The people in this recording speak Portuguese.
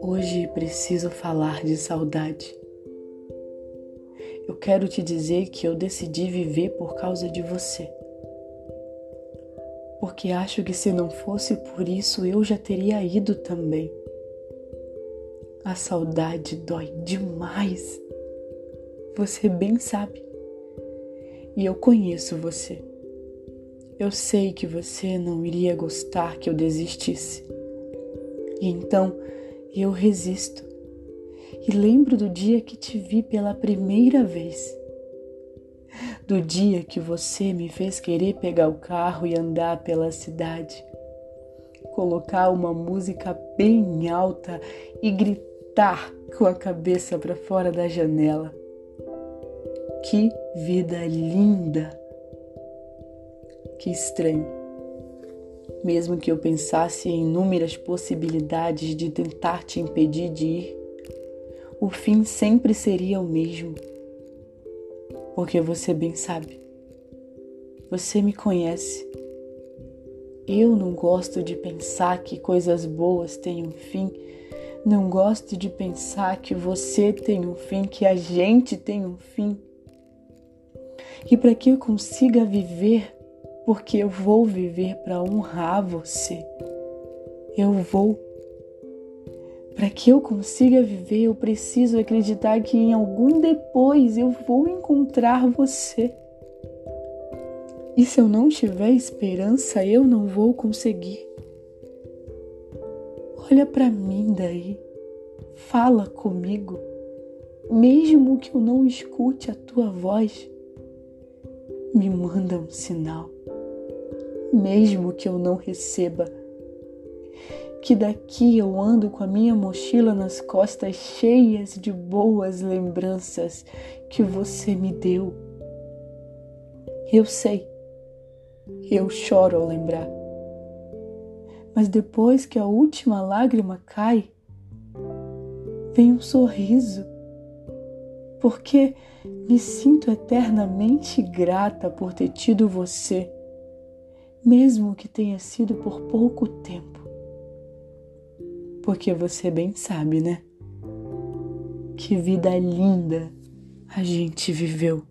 Hoje preciso falar de saudade. Eu quero te dizer que eu decidi viver por causa de você. Porque acho que se não fosse por isso eu já teria ido também. A saudade dói demais. Você bem sabe. E eu conheço você. Eu sei que você não iria gostar que eu desistisse. E então eu resisto. E lembro do dia que te vi pela primeira vez. Do dia que você me fez querer pegar o carro e andar pela cidade. Colocar uma música bem alta e gritar com a cabeça para fora da janela. Que vida linda! Que estranho mesmo que eu pensasse em inúmeras possibilidades de tentar te impedir de ir, o fim sempre seria o mesmo. Porque você bem sabe, você me conhece. Eu não gosto de pensar que coisas boas têm um fim. Não gosto de pensar que você tem um fim, que a gente tem um fim. E para que eu consiga viver porque eu vou viver para honrar você. Eu vou. Para que eu consiga viver, eu preciso acreditar que em algum depois eu vou encontrar você. E se eu não tiver esperança, eu não vou conseguir. Olha para mim daí. Fala comigo. Mesmo que eu não escute a tua voz, me manda um sinal mesmo que eu não receba. Que daqui eu ando com a minha mochila nas costas cheias de boas lembranças que você me deu. Eu sei, eu choro ao lembrar. Mas depois que a última lágrima cai, vem um sorriso, porque me sinto eternamente grata por ter tido você mesmo que tenha sido por pouco tempo. Porque você bem sabe, né? Que vida linda a gente viveu.